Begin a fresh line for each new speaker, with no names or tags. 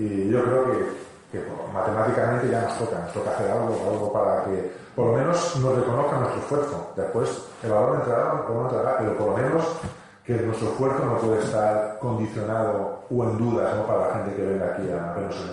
Y yo creo que, que matemáticamente ya nos toca, nos toca hacer algo, algo para que por lo menos nos reconozca nuestro esfuerzo. Después el valor entrará o no entrará, pero por lo menos que nuestro esfuerzo no puede estar condicionado o en dudas ¿no? para la gente que venga aquí a vernos el domingo.